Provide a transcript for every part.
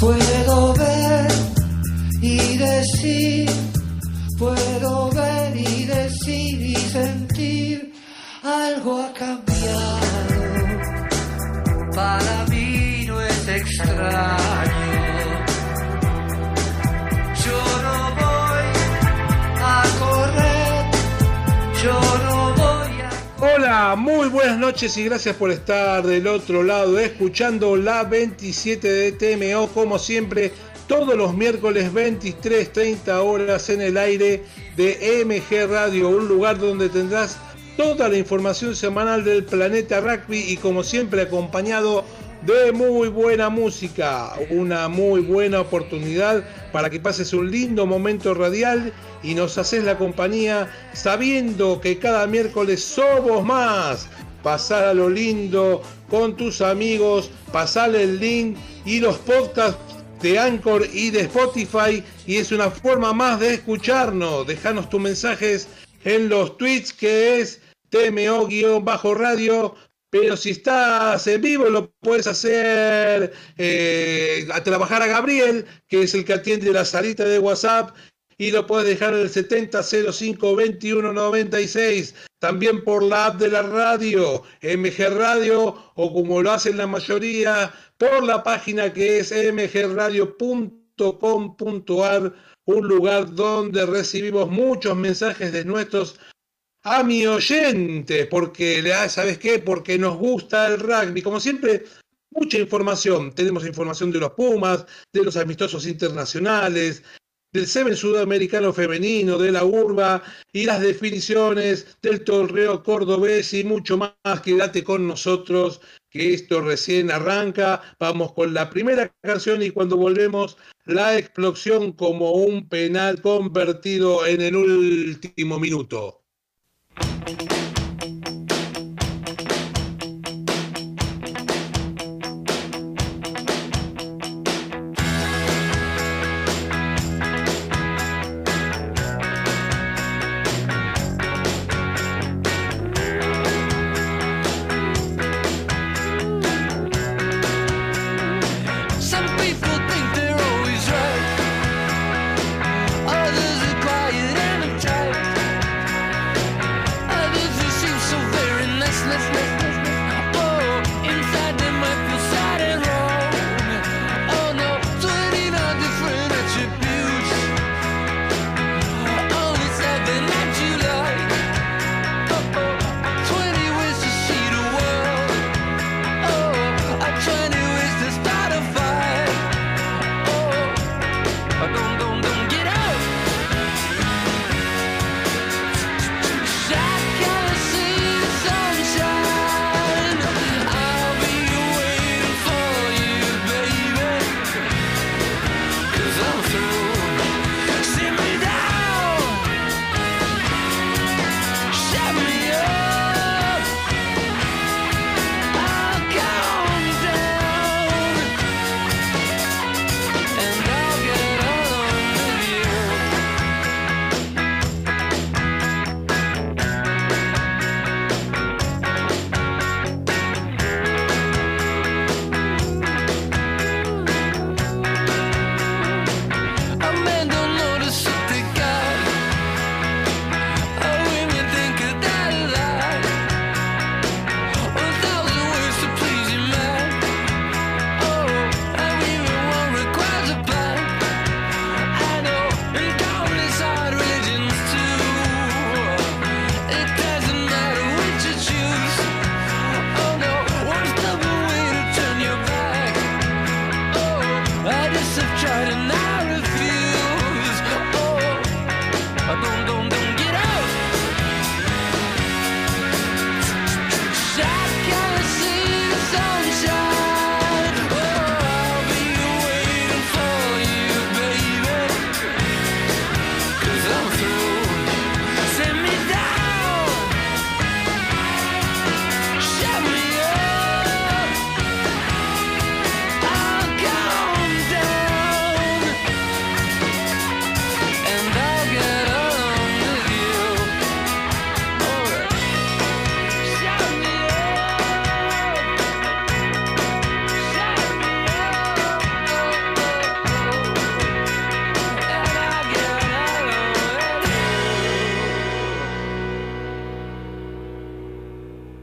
Puedo ver y decir, puedo ver y decir y sentir, algo ha cambiado. Para mí no es extraño. Muy buenas noches y gracias por estar del otro lado escuchando la 27 de TMO como siempre todos los miércoles 23.30 horas en el aire de MG Radio, un lugar donde tendrás toda la información semanal del planeta rugby y como siempre acompañado de muy buena música, una muy buena oportunidad para que pases un lindo momento radial y nos haces la compañía sabiendo que cada miércoles somos más. Pasar a lo lindo con tus amigos, pasar el link y los podcasts de Anchor y de Spotify y es una forma más de escucharnos. Dejanos tus mensajes en los tweets que es TMO-radio pero si estás en vivo lo puedes hacer eh, a trabajar a Gabriel, que es el que atiende la salita de WhatsApp, y lo puedes dejar en el 70052196, también por la app de la radio, MG Radio, o como lo hacen la mayoría, por la página que es mgradio.com.ar, un lugar donde recibimos muchos mensajes de nuestros a mi oyente, porque, ¿sabes qué? Porque nos gusta el rugby. Como siempre, mucha información. Tenemos información de los Pumas, de los amistosos internacionales, del Seven Sudamericano Femenino, de la Urba y las definiciones del torneo cordobés y mucho más. Quédate con nosotros, que esto recién arranca. Vamos con la primera canción y cuando volvemos, la explosión como un penal convertido en el último minuto.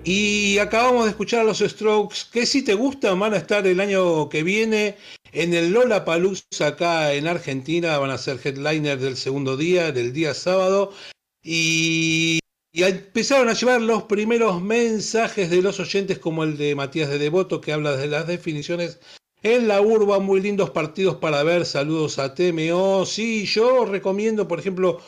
Y acabamos de escuchar a los Strokes, que si te gustan van a estar el año que viene en el Lola Palusa acá en Argentina, van a ser headliners del segundo día, del día sábado. Y, y empezaron a llevar los primeros mensajes de los oyentes, como el de Matías de Devoto, que habla de las definiciones en la urba, muy lindos partidos para ver. Saludos a TMO. Sí, yo recomiendo, por ejemplo,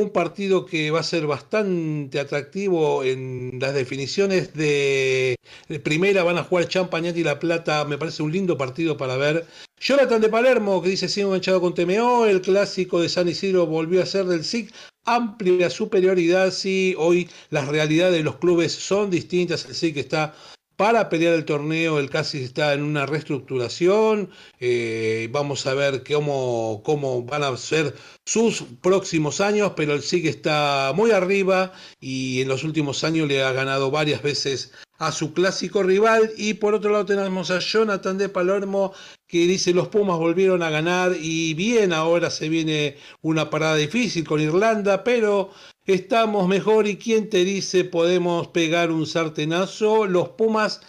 un partido que va a ser bastante atractivo en las definiciones de, primera van a jugar Champagnat y La Plata, me parece un lindo partido para ver. Jonathan de Palermo que dice sigo enganchado con TMO, el clásico de San Isidro volvió a ser del SIC, amplia superioridad, sí, hoy las realidades de los clubes son distintas, el SIC está para pelear el torneo, el casi está en una reestructuración. Eh, vamos a ver cómo, cómo van a ser sus próximos años, pero el SIG está muy arriba y en los últimos años le ha ganado varias veces a su clásico rival. Y por otro lado tenemos a Jonathan de Palermo que dice los Pumas volvieron a ganar y bien, ahora se viene una parada difícil con Irlanda, pero estamos mejor y quién te dice podemos pegar un sartenazo. Los Pumas,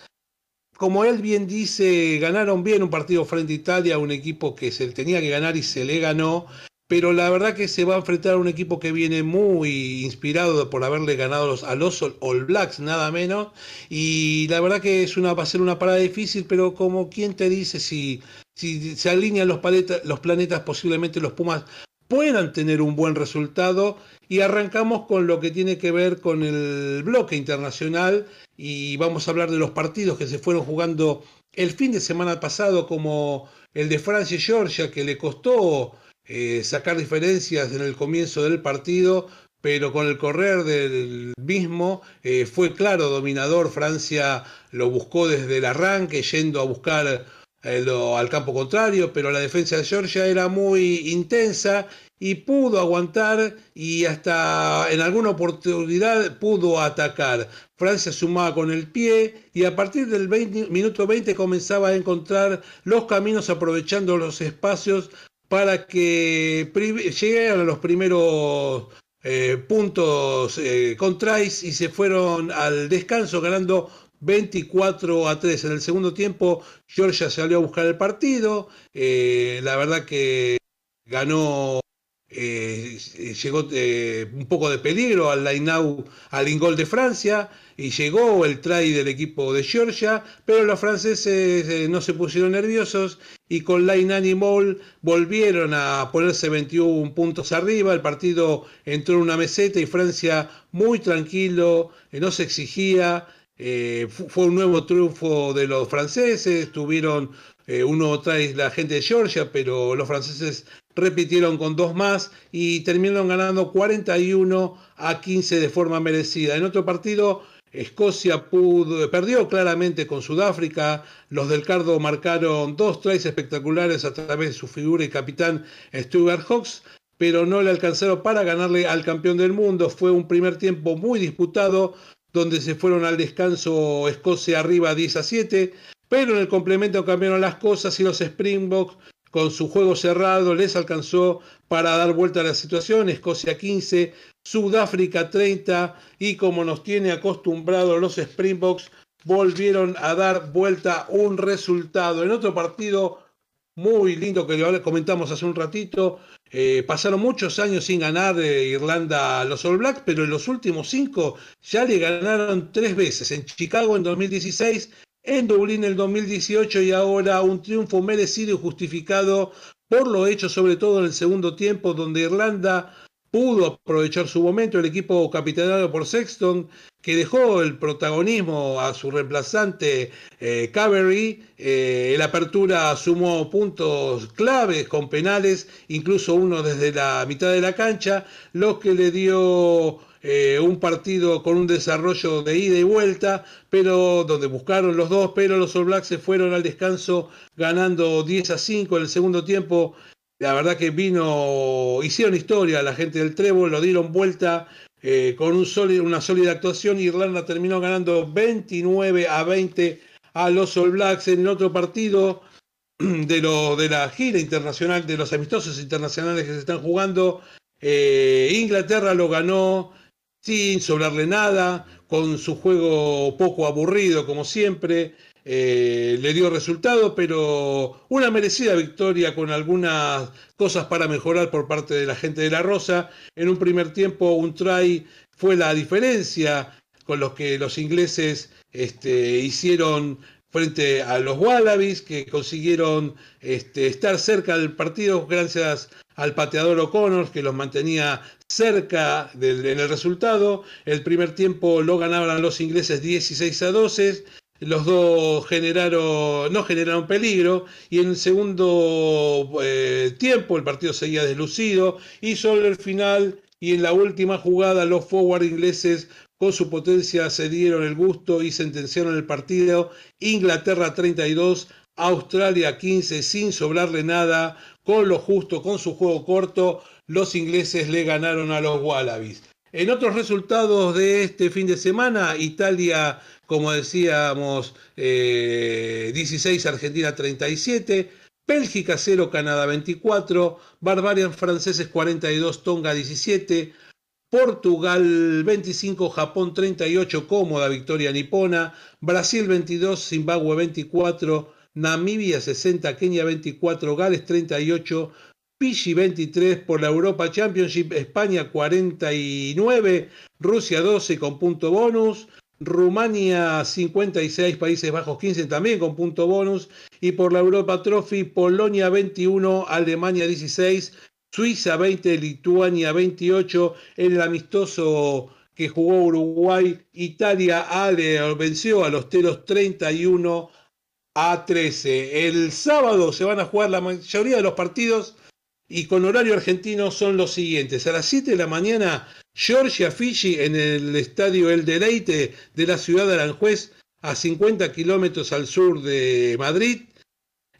como él bien dice, ganaron bien un partido frente a Italia, un equipo que se tenía que ganar y se le ganó. Pero la verdad que se va a enfrentar a un equipo que viene muy inspirado por haberle ganado a los All Blacks, nada menos. Y la verdad que es una, va a ser una parada difícil, pero como quién te dice si, si se alinean los, los planetas, posiblemente los Pumas puedan tener un buen resultado. Y arrancamos con lo que tiene que ver con el bloque internacional. Y vamos a hablar de los partidos que se fueron jugando el fin de semana pasado como el de Francia y Georgia que le costó eh, sacar diferencias en el comienzo del partido pero con el correr del mismo eh, fue claro dominador, Francia lo buscó desde el arranque yendo a buscar al campo contrario, pero la defensa de Georgia era muy intensa y pudo aguantar y hasta en alguna oportunidad pudo atacar. Francia sumaba con el pie y a partir del minuto 20 comenzaba a encontrar los caminos aprovechando los espacios para que llegaran a los primeros eh, puntos eh, y se fueron al descanso ganando 24 a 3. En el segundo tiempo, Georgia salió a buscar el partido. Eh, la verdad que ganó, eh, llegó eh, un poco de peligro al line al ingol de Francia y llegó el try del equipo de Georgia, pero los franceses no se pusieron nerviosos y con Line Animal volvieron a ponerse 21 puntos arriba. El partido entró en una meseta y Francia muy tranquilo, no se exigía. Eh, fue un nuevo triunfo de los franceses, tuvieron eh, uno trae la gente de Georgia, pero los franceses repitieron con dos más y terminaron ganando 41 a 15 de forma merecida. En otro partido, Escocia perdió claramente con Sudáfrica. Los del Cardo marcaron dos tries espectaculares a través de su figura y capitán Stuart Hawks, pero no le alcanzaron para ganarle al campeón del mundo. Fue un primer tiempo muy disputado donde se fueron al descanso Escocia arriba 10 a 7, pero en el complemento cambiaron las cosas y los Springboks con su juego cerrado les alcanzó para dar vuelta a la situación, Escocia 15, Sudáfrica 30 y como nos tiene acostumbrados los Springboks volvieron a dar vuelta un resultado. En otro partido muy lindo que comentamos hace un ratito, eh, pasaron muchos años sin ganar de Irlanda a los All Blacks, pero en los últimos cinco ya le ganaron tres veces. En Chicago en 2016, en Dublín en el 2018 y ahora un triunfo merecido y justificado por lo hecho sobre todo en el segundo tiempo, donde Irlanda pudo aprovechar su momento. El equipo capitaneado por Sexton que dejó el protagonismo a su reemplazante eh, Cavery. Eh, la apertura sumó puntos claves con penales, incluso uno desde la mitad de la cancha, lo que le dio eh, un partido con un desarrollo de ida y vuelta, pero donde buscaron los dos, pero los All Blacks se fueron al descanso ganando 10 a 5 en el segundo tiempo. La verdad que vino, hicieron historia la gente del Trébol, lo dieron vuelta eh, con un una sólida actuación, Irlanda terminó ganando 29 a 20 a los All Blacks en el otro partido de, lo, de la gira internacional, de los amistosos internacionales que se están jugando. Eh, Inglaterra lo ganó sin sobrarle nada, con su juego poco aburrido como siempre. Eh, le dio resultado, pero una merecida victoria con algunas cosas para mejorar por parte de la gente de la Rosa. En un primer tiempo un try fue la diferencia con los que los ingleses este, hicieron frente a los Wallabies, que consiguieron este, estar cerca del partido gracias al pateador O'Connor, que los mantenía cerca en el resultado. El primer tiempo lo ganaban los ingleses 16 a 12. Los dos generaron, no generaron peligro y en el segundo eh, tiempo el partido seguía deslucido y solo el final y en la última jugada los forward ingleses con su potencia se dieron el gusto y sentenciaron el partido. Inglaterra 32, Australia 15, sin sobrarle nada, con lo justo, con su juego corto, los ingleses le ganaron a los Wallabies. En otros resultados de este fin de semana, Italia, como decíamos, 16, eh, Argentina 37, Bélgica 0, Canadá 24, Barbarian franceses 42, Tonga 17, Portugal 25, Japón 38, cómoda victoria nipona, Brasil 22, Zimbabue 24, Namibia 60, Kenia 24, Gales 38, Fiji 23 por la Europa Championship, España 49, Rusia 12 con punto bonus, Rumania 56, Países Bajos 15 también con punto bonus y por la Europa Trophy Polonia 21, Alemania 16, Suiza 20, Lituania 28, en el amistoso que jugó Uruguay, Italia venció a los Teros 31 a 13. El sábado se van a jugar la mayoría de los partidos y con horario argentino son los siguientes. A las 7 de la mañana, Georgia Fiji en el estadio El Deleite de la ciudad de Aranjuez, a 50 kilómetros al sur de Madrid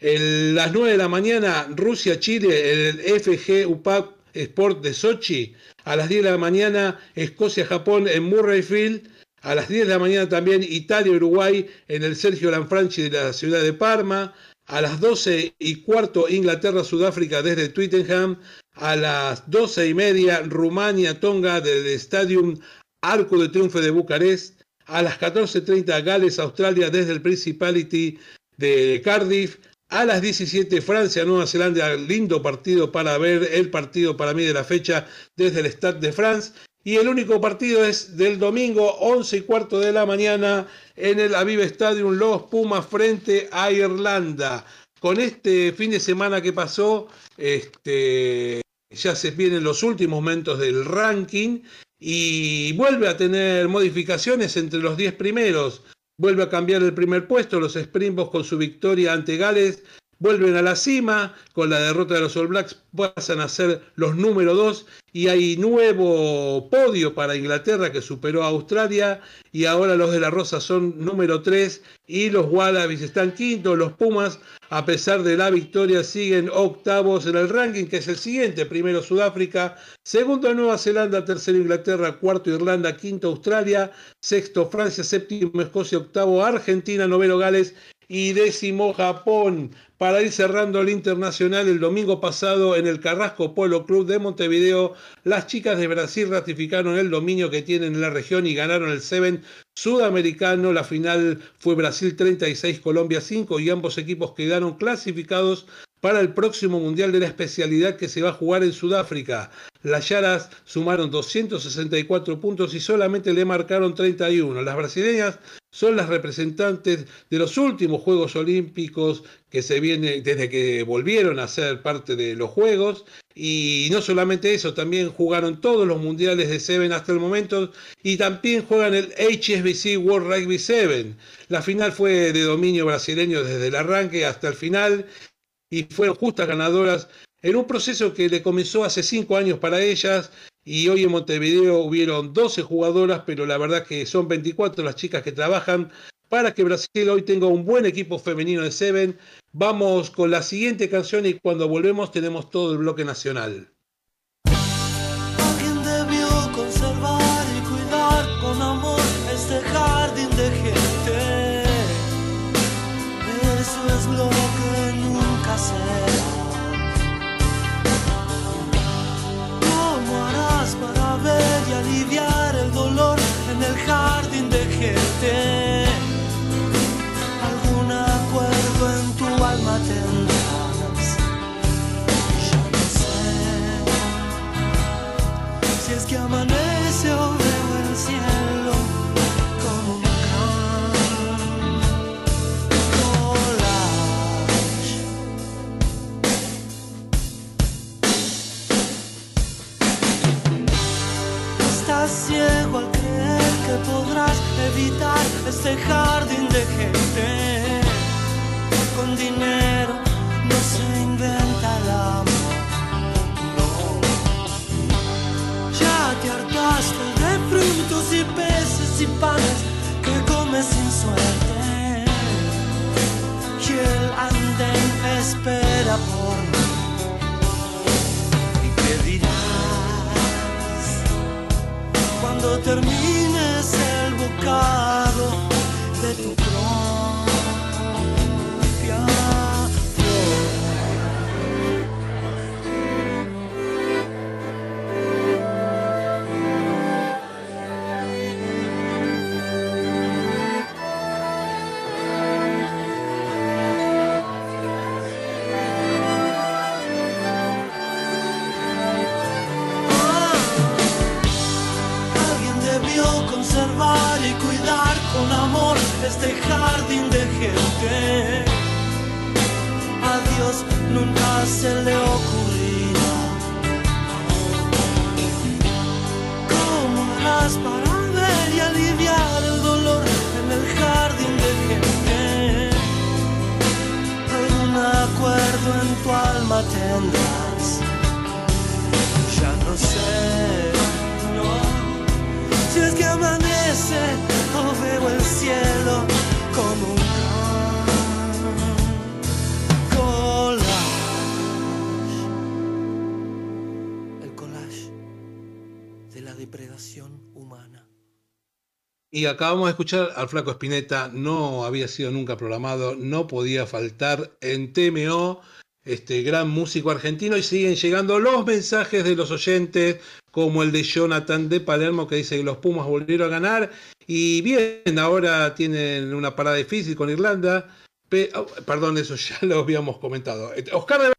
las 9 de la mañana, Rusia-Chile, el FG UPAC Sport de Sochi. A las 10 de la mañana, Escocia-Japón en Murrayfield. A las 10 de la mañana también Italia-Uruguay en el Sergio Lanfranchi de la ciudad de Parma. A las 12 y cuarto, Inglaterra-Sudáfrica desde Twittenham. A las 12 y media, Rumania-Tonga del Stadium Arco de Triunfo de Bucarest. A las 14.30, Gales-Australia desde el Principality de Cardiff. A las 17, Francia, Nueva Zelanda, lindo partido para ver, el partido para mí de la fecha desde el Stade de France. Y el único partido es del domingo, 11 y cuarto de la mañana, en el Aviva Stadium, los Pumas frente a Irlanda. Con este fin de semana que pasó, este, ya se vienen los últimos momentos del ranking y vuelve a tener modificaciones entre los 10 primeros. Vuelve a cambiar el primer puesto, los Springboks con su victoria ante Gales vuelven a la cima, con la derrota de los All Blacks pasan a ser los número dos y hay nuevo podio para Inglaterra que superó a Australia y ahora los de la Rosa son número tres y los Wallabies están quintos, los Pumas a pesar de la victoria siguen octavos en el ranking que es el siguiente, primero Sudáfrica, segundo Nueva Zelanda, tercero Inglaterra, cuarto Irlanda, quinto Australia, sexto Francia, séptimo Escocia, octavo Argentina, noveno Gales y décimo Japón. Para ir cerrando el internacional, el domingo pasado en el Carrasco Polo Club de Montevideo, las chicas de Brasil ratificaron el dominio que tienen en la región y ganaron el Seven sudamericano. La final fue Brasil 36, Colombia 5 y ambos equipos quedaron clasificados para el próximo Mundial de la especialidad que se va a jugar en Sudáfrica. Las Yaras sumaron 264 puntos y solamente le marcaron 31. Las brasileñas son las representantes de los últimos Juegos Olímpicos que se viene desde que volvieron a ser parte de los Juegos y no solamente eso, también jugaron todos los mundiales de Seven hasta el momento y también juegan el HSBC World Rugby 7. La final fue de dominio brasileño desde el arranque hasta el final y fueron justas ganadoras en un proceso que le comenzó hace cinco años para ellas y hoy en Montevideo hubieron 12 jugadoras, pero la verdad que son 24 las chicas que trabajan para que Brasil hoy tenga un buen equipo femenino de Seven. Vamos con la siguiente canción y cuando volvemos tenemos todo el bloque nacional. Este jardín de gente. A Dios nunca se le ocurrirá. ¿Cómo harás para ver y aliviar el dolor en el jardín de gente? Algún acuerdo en tu alma tendrás. Y acabamos de escuchar al Flaco Espineta, no había sido nunca programado, no podía faltar en TMO, este gran músico argentino, y siguen llegando los mensajes de los oyentes, como el de Jonathan de Palermo, que dice que los Pumas volvieron a ganar, y bien, ahora tienen una parada difícil con Irlanda, oh, perdón, eso ya lo habíamos comentado. Eh, Oscar de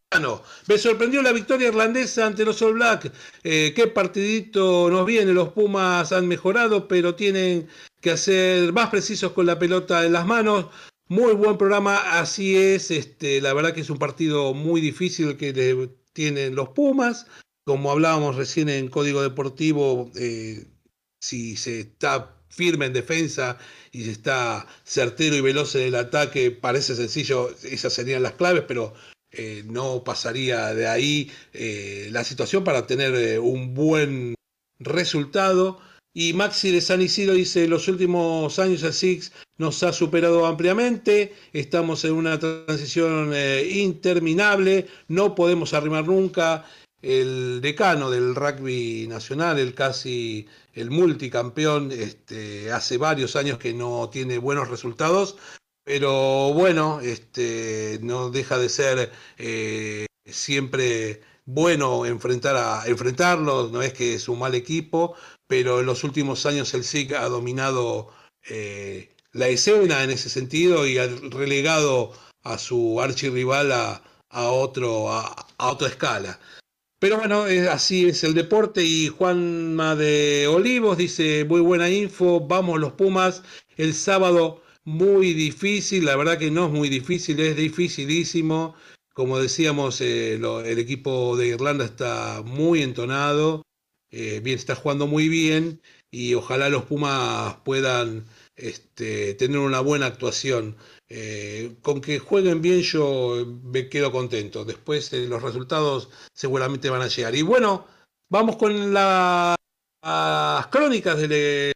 Me sorprendió la victoria irlandesa ante los All Black. Eh, qué partidito nos viene. Los Pumas han mejorado, pero tienen que ser más precisos con la pelota en las manos. Muy buen programa, así es. Este, la verdad que es un partido muy difícil que tienen los Pumas. Como hablábamos recién en Código Deportivo, eh, si se está firme en defensa y está certero y veloz en el ataque, parece sencillo, esas serían las claves, pero eh, no pasaría de ahí eh, la situación para tener eh, un buen resultado. Y Maxi de San Isidro dice, los últimos años el Six nos ha superado ampliamente, estamos en una transición interminable, no podemos arrimar nunca. El decano del rugby nacional, el casi el multicampeón, este, hace varios años que no tiene buenos resultados, pero bueno, este, no deja de ser eh, siempre bueno enfrentar a, enfrentarlo, no es que es un mal equipo, pero en los últimos años el SIC ha dominado eh, la escena en ese sentido y ha relegado a su archirrival a, a, otro, a, a otra escala. Pero bueno, eh, así es el deporte y Juanma de Olivos dice, muy buena info, vamos los Pumas, el sábado muy difícil, la verdad que no es muy difícil, es dificilísimo. Como decíamos, eh, el equipo de Irlanda está muy entonado, eh, bien, está jugando muy bien y ojalá los Pumas puedan este, tener una buena actuación. Eh, con que jueguen bien yo me quedo contento. Después los resultados seguramente van a llegar. Y bueno, vamos con la, las crónicas de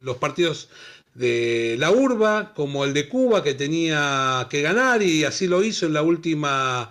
los partidos de la urba, como el de Cuba, que tenía que ganar y así lo hizo en la última,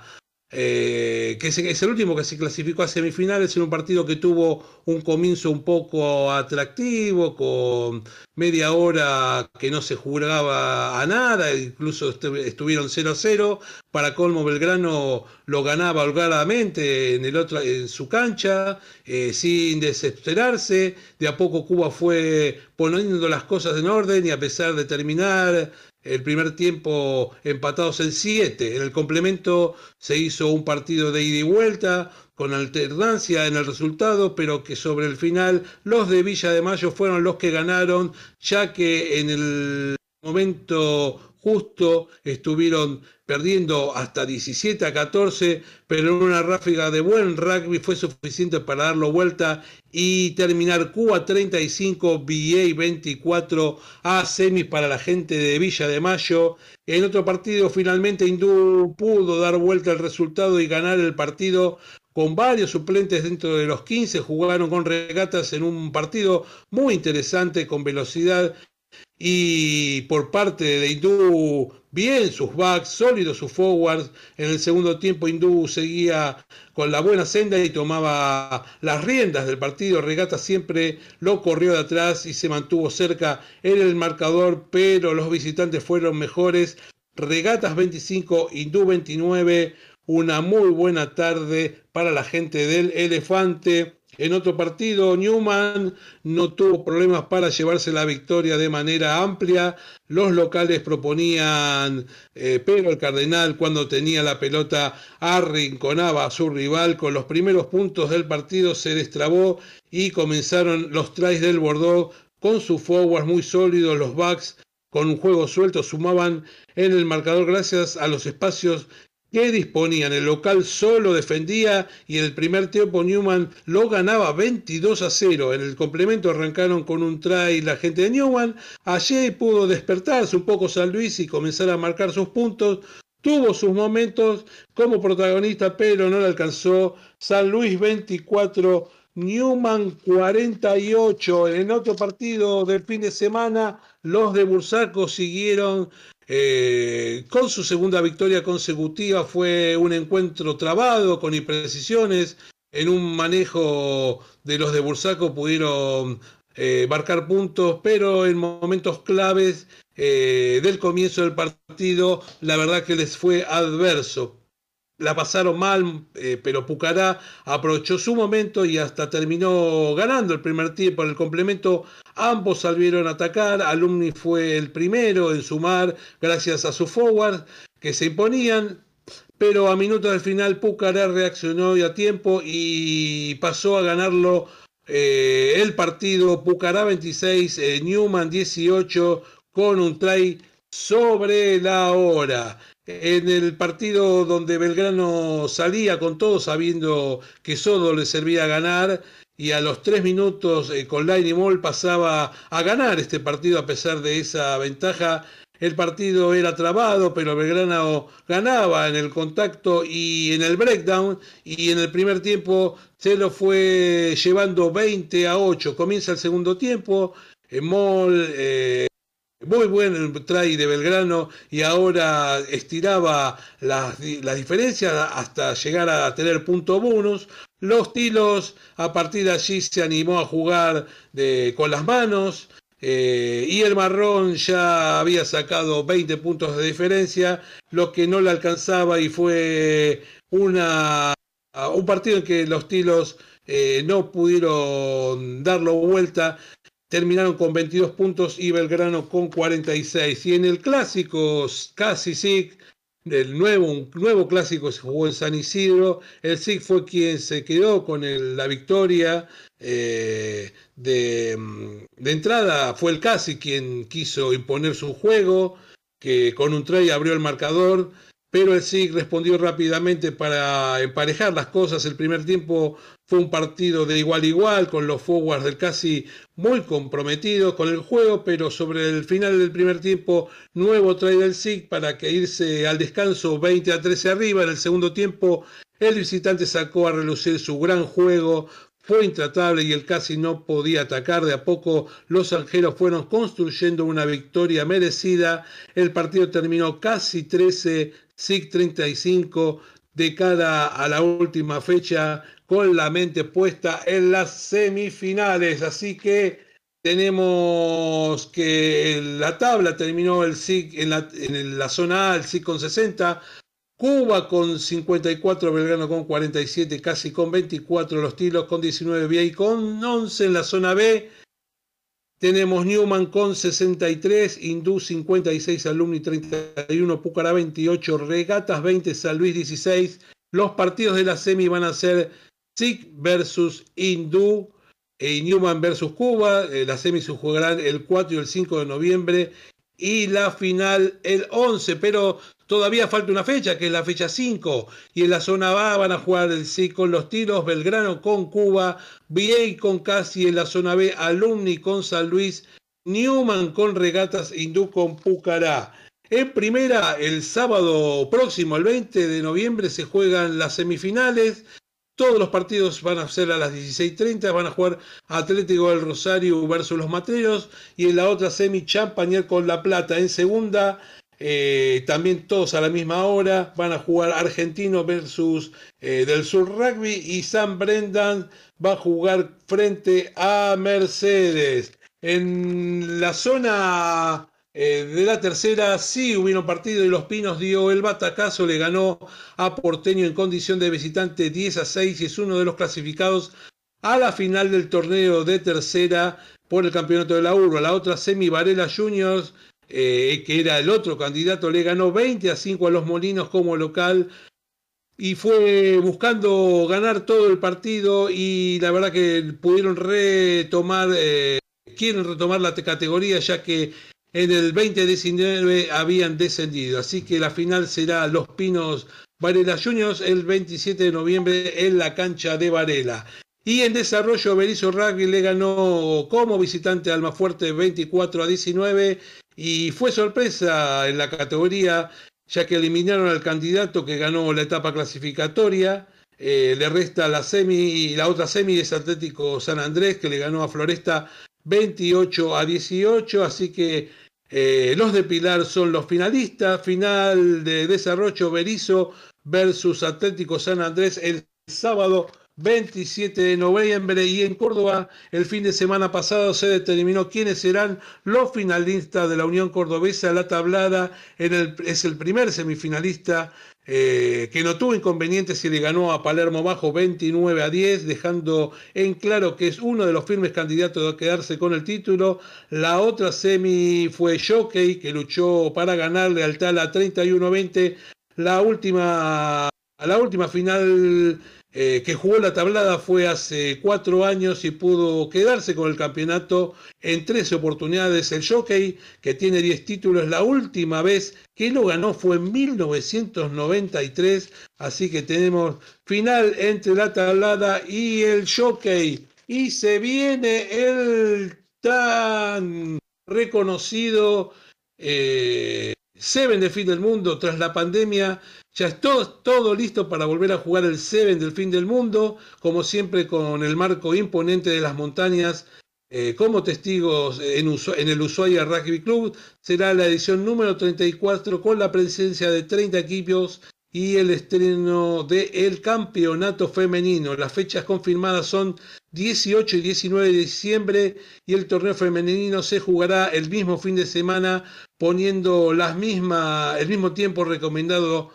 eh, que es, el último que se clasificó a semifinales en un partido que tuvo un comienzo un poco atractivo, con media hora que no se jugaba a nada, incluso estuvieron 0-0. Para colmo, Belgrano lo ganaba holgadamente en, el otro, en su cancha, eh, sin desesperarse. De a poco Cuba fue poniendo las cosas en orden y a pesar de terminar el primer tiempo empatados en 7. En el complemento se hizo un partido de ida y vuelta con alternancia en el resultado, pero que sobre el final los de Villa de Mayo fueron los que ganaron, ya que en el momento justo estuvieron perdiendo hasta 17 a 14, pero en una ráfaga de buen rugby fue suficiente para darlo vuelta y terminar Cuba 35, BA 24 a semis para la gente de Villa de Mayo. En otro partido, finalmente Hindú pudo dar vuelta el resultado y ganar el partido con varios suplentes dentro de los 15, jugaron con regatas en un partido muy interesante, con velocidad y por parte de Hindú, bien sus backs, sólidos sus forwards. En el segundo tiempo Hindú seguía con la buena senda y tomaba las riendas del partido. Regata siempre lo corrió de atrás y se mantuvo cerca en el marcador, pero los visitantes fueron mejores. Regatas 25, Hindú 29. Una muy buena tarde para la gente del Elefante. En otro partido, Newman no tuvo problemas para llevarse la victoria de manera amplia. Los locales proponían, eh, pero el Cardenal cuando tenía la pelota arrinconaba a su rival. Con los primeros puntos del partido se destrabó y comenzaron los tries del Bordeaux con sus forwards muy sólidos. Los backs con un juego suelto sumaban en el marcador gracias a los espacios que disponían. El local solo defendía y en el primer tiempo Newman lo ganaba 22 a 0. En el complemento arrancaron con un try la gente de Newman. Allí pudo despertarse un poco San Luis y comenzar a marcar sus puntos. Tuvo sus momentos como protagonista, pero no le alcanzó. San Luis 24, Newman 48. En otro partido del fin de semana, los de Bursaco siguieron eh, con su segunda victoria consecutiva fue un encuentro trabado, con imprecisiones. En un manejo de los de Bursaco pudieron eh, marcar puntos, pero en momentos claves eh, del comienzo del partido, la verdad que les fue adverso la pasaron mal, eh, pero Pucará aprovechó su momento y hasta terminó ganando el primer tiempo. En el complemento, ambos salieron a atacar. Alumni fue el primero en sumar gracias a su forward que se imponían. Pero a minutos del final, Pucará reaccionó a tiempo y pasó a ganarlo eh, el partido. Pucará 26, eh, Newman 18, con un try sobre la hora en el partido donde Belgrano salía con todo sabiendo que solo le servía ganar y a los tres minutos eh, con Laini Moll pasaba a ganar este partido a pesar de esa ventaja. El partido era trabado, pero Belgrano ganaba en el contacto y en el breakdown y en el primer tiempo se lo fue llevando 20 a 8. Comienza el segundo tiempo, eh, Moll eh, muy buen try de Belgrano y ahora estiraba las, diferencias hasta llegar a tener punto bonus. Los Tilos a partir de allí se animó a jugar de, con las manos eh, y el Marrón ya había sacado 20 puntos de diferencia, lo que no le alcanzaba y fue una, un partido en que los Tilos eh, no pudieron darlo vuelta terminaron con 22 puntos y Belgrano con 46. Y en el clásico casi SIG, nuevo, un nuevo clásico se jugó en San Isidro, el SIG fue quien se quedó con la victoria. Eh, de, de, entrada fue el casi quien quiso imponer su juego, que con un try abrió el marcador pero el SIG respondió rápidamente para emparejar las cosas. El primer tiempo fue un partido de igual a igual, con los forwards del casi muy comprometidos con el juego, pero sobre el final del primer tiempo, nuevo try del SIG para que irse al descanso 20 a 13 arriba. En el segundo tiempo, el visitante sacó a relucir su gran juego, fue intratable y el casi no podía atacar. De a poco los angelos fueron construyendo una victoria merecida. El partido terminó casi 13 SIG 35 de cara a la última fecha con la mente puesta en las semifinales. Así que tenemos que la tabla terminó el SIG en la, en la zona A, el SIG con 60, Cuba con 54, Belgrano con 47, casi con 24, los Tilos con 19, y con 11 en la zona B. Tenemos Newman con 63, Hindú 56, Alumni 31, Pucará 28, Regatas 20, San Luis 16. Los partidos de la semi van a ser SIC versus Hindú y Newman versus Cuba. Eh, las semis se jugarán el 4 y el 5 de noviembre y la final el 11, pero todavía falta una fecha, que es la fecha 5, y en la zona A van a jugar C con los tiros, Belgrano con Cuba, VA con Casi en la zona B, Alumni con San Luis, Newman con Regatas, Hindú con Pucará. En primera, el sábado próximo, el 20 de noviembre, se juegan las semifinales. Todos los partidos van a ser a las 16.30, van a jugar Atlético del Rosario versus los Matreros y en la otra semi Champañer con La Plata. En segunda, eh, también todos a la misma hora, van a jugar Argentino versus eh, del Sur Rugby y San Brendan va a jugar frente a Mercedes. En la zona eh, de la tercera sí hubieron partido y Los Pinos dio el batacazo, le ganó a Porteño en condición de visitante 10 a 6 y es uno de los clasificados a la final del torneo de tercera por el campeonato de la urba. La otra semi Varela Juniors, eh, que era el otro candidato, le ganó 20 a 5 a los Molinos como local y fue buscando ganar todo el partido y la verdad que pudieron retomar, eh, quieren retomar la categoría ya que en el 2019 habían descendido. Así que la final será Los Pinos Varela Juniors el 27 de noviembre en la cancha de Varela. Y en desarrollo, Berizo Rugby le ganó como visitante Alma Fuerte 24 a 19 y fue sorpresa en la categoría ya que eliminaron al candidato que ganó la etapa clasificatoria. Eh, le resta la semi y la otra semi es Atlético San Andrés que le ganó a Floresta 28 a 18, así que eh, los de Pilar son los finalistas. Final de desarrollo Berizo versus Atlético San Andrés el sábado 27 de noviembre y en Córdoba el fin de semana pasado se determinó quiénes serán los finalistas de la Unión Cordobesa. La tablada es el primer semifinalista eh, que no tuvo inconvenientes y le ganó a Palermo Bajo 29 a 10, dejando en claro que es uno de los firmes candidatos a quedarse con el título. La otra semi fue Jockey, que luchó para ganarle al Tala 31 a 20. La última, a la última final eh, que jugó la tablada fue hace cuatro años y pudo quedarse con el campeonato en tres oportunidades. El jockey, que tiene diez títulos, la última vez que lo ganó fue en 1993, así que tenemos final entre la tablada y el jockey. Y se viene el tan reconocido eh, Seven de fin del mundo tras la pandemia ya es todo, listo para volver a jugar el Seven del fin del mundo, como siempre con el marco imponente de las montañas eh, como testigos en, en, el Ushuaia Rugby Club. Será la edición número 34 con la presencia de 30 equipos y el estreno del campeonato femenino. Las fechas confirmadas son 18 y 19 de diciembre y el torneo femenino se jugará el mismo fin de semana poniendo las el mismo tiempo recomendado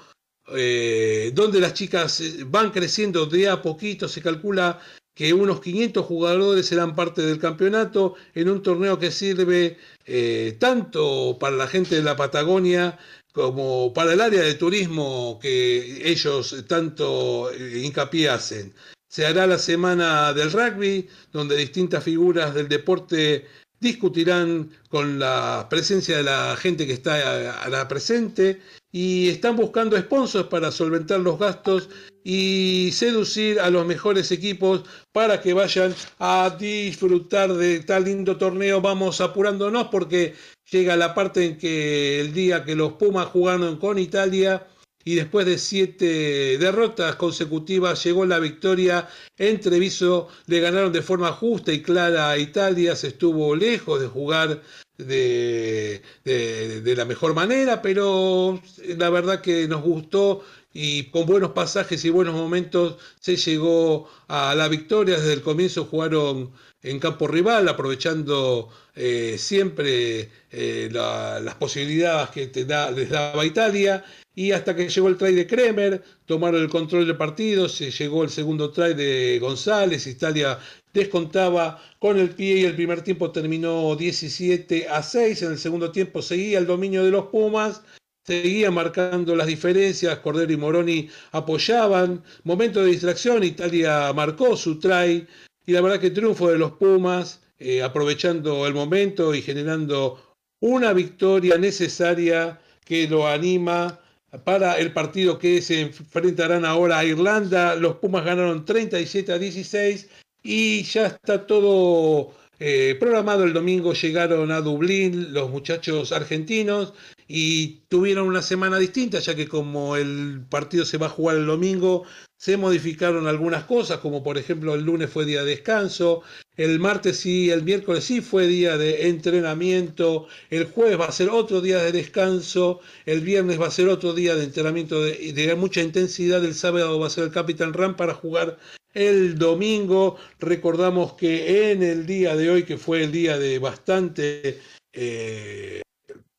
eh, donde las chicas eh, van creciendo de a poquito, se calcula que unos 500 jugadores serán parte del campeonato en un torneo que sirve eh, tanto para la gente de la Patagonia como para el área de turismo que ellos tanto hincapié hacen. Se hará la semana del rugby, donde distintas figuras del deporte discutirán con la presencia de la gente que está a la presente y están buscando sponsors para solventar los gastos y seducir a los mejores equipos para que vayan a disfrutar de tal lindo torneo. Vamos apurándonos porque llega la parte en que el día que los Pumas jugaron con Italia y después de siete derrotas consecutivas llegó la victoria en Treviso, le ganaron de forma justa y clara a Italia, se estuvo lejos de jugar de, de, la mejor manera, pero la verdad que nos gustó y con buenos pasajes y buenos momentos se llegó a la victoria. Desde el comienzo jugaron en campo rival, aprovechando eh, siempre eh, las posibilidades que te da, les daba Italia. Y hasta que llegó el try de Kremer, tomaron el control del partido, se llegó el segundo try de González, Italia descontaba con el pie y el primer tiempo terminó 17 a 6. En el segundo tiempo seguía el dominio de los Pumas, seguía marcando las diferencias. Cordero y Moroni apoyaban. Momento de distracción, Italia marcó su try y la verdad que triunfo de los Pumas, eh, aprovechando el momento y generando una victoria necesaria que lo anima para el partido que se enfrentarán ahora a Irlanda. Los Pumas ganaron 37 a 16 y ya está todo eh, programado. El domingo llegaron a Dublín los muchachos argentinos y tuvieron una semana distinta, ya que como el partido se va a jugar el domingo, se modificaron algunas cosas, como por ejemplo el lunes fue día de descanso, el martes y el miércoles sí fue día de entrenamiento, el jueves va a ser otro día de descanso, el viernes va a ser otro día de entrenamiento de, de mucha intensidad, el sábado va a ser el Capitán Ram para jugar el domingo. Recordamos que en el día de hoy, que fue el día de bastante... Eh,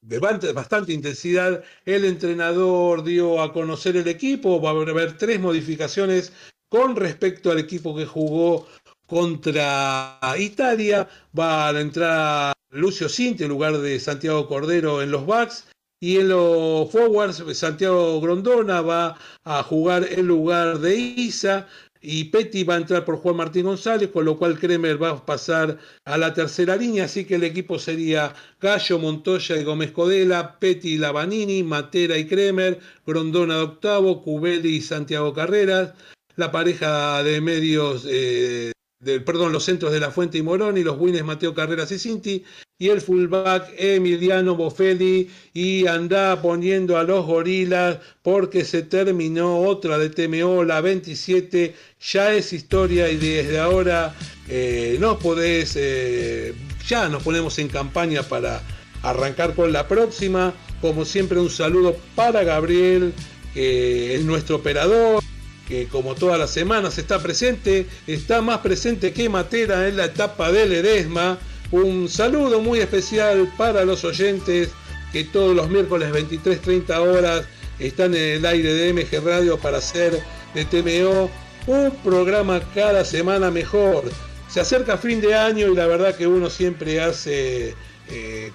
de bastante intensidad, el entrenador dio a conocer el equipo, va a haber tres modificaciones con respecto al equipo que jugó contra Italia, va a entrar Lucio Cinti en lugar de Santiago Cordero en los backs, y en los forwards, Santiago Grondona va a jugar en lugar de Isa, y Petty va a entrar por Juan Martín González, con lo cual Kremer va a pasar a la tercera línea, así que el equipo sería Gallo, Montoya y Gómez Codela, Petty Lavanini, Matera y Kremer, Grondona de octavo, Cubeli y Santiago Carreras, la pareja de medios eh, perdón, los centros de La Fuente y Morón y los wins Mateo Carreras y Cinti y el fullback Emiliano Bofelli y anda poniendo a los gorilas porque se terminó otra de TMO, la 27, ya es historia y desde ahora eh, podés, eh, ya nos ponemos en campaña para arrancar con la próxima. Como siempre un saludo para Gabriel, es nuestro operador que como todas las semanas está presente, está más presente que Matera en la etapa del Edesma. Un saludo muy especial para los oyentes que todos los miércoles 23.30 horas están en el aire de MG Radio para hacer de TMO un programa cada semana mejor. Se acerca fin de año y la verdad que uno siempre hace eh,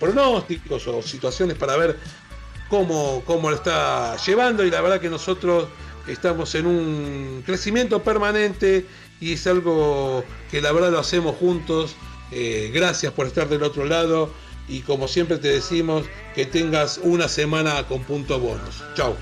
pronósticos o situaciones para ver cómo, cómo lo está llevando y la verdad que nosotros estamos en un crecimiento permanente y es algo que la verdad lo hacemos juntos. Eh, gracias por estar del otro lado y como siempre te decimos que tengas una semana con punto bonus. Chao.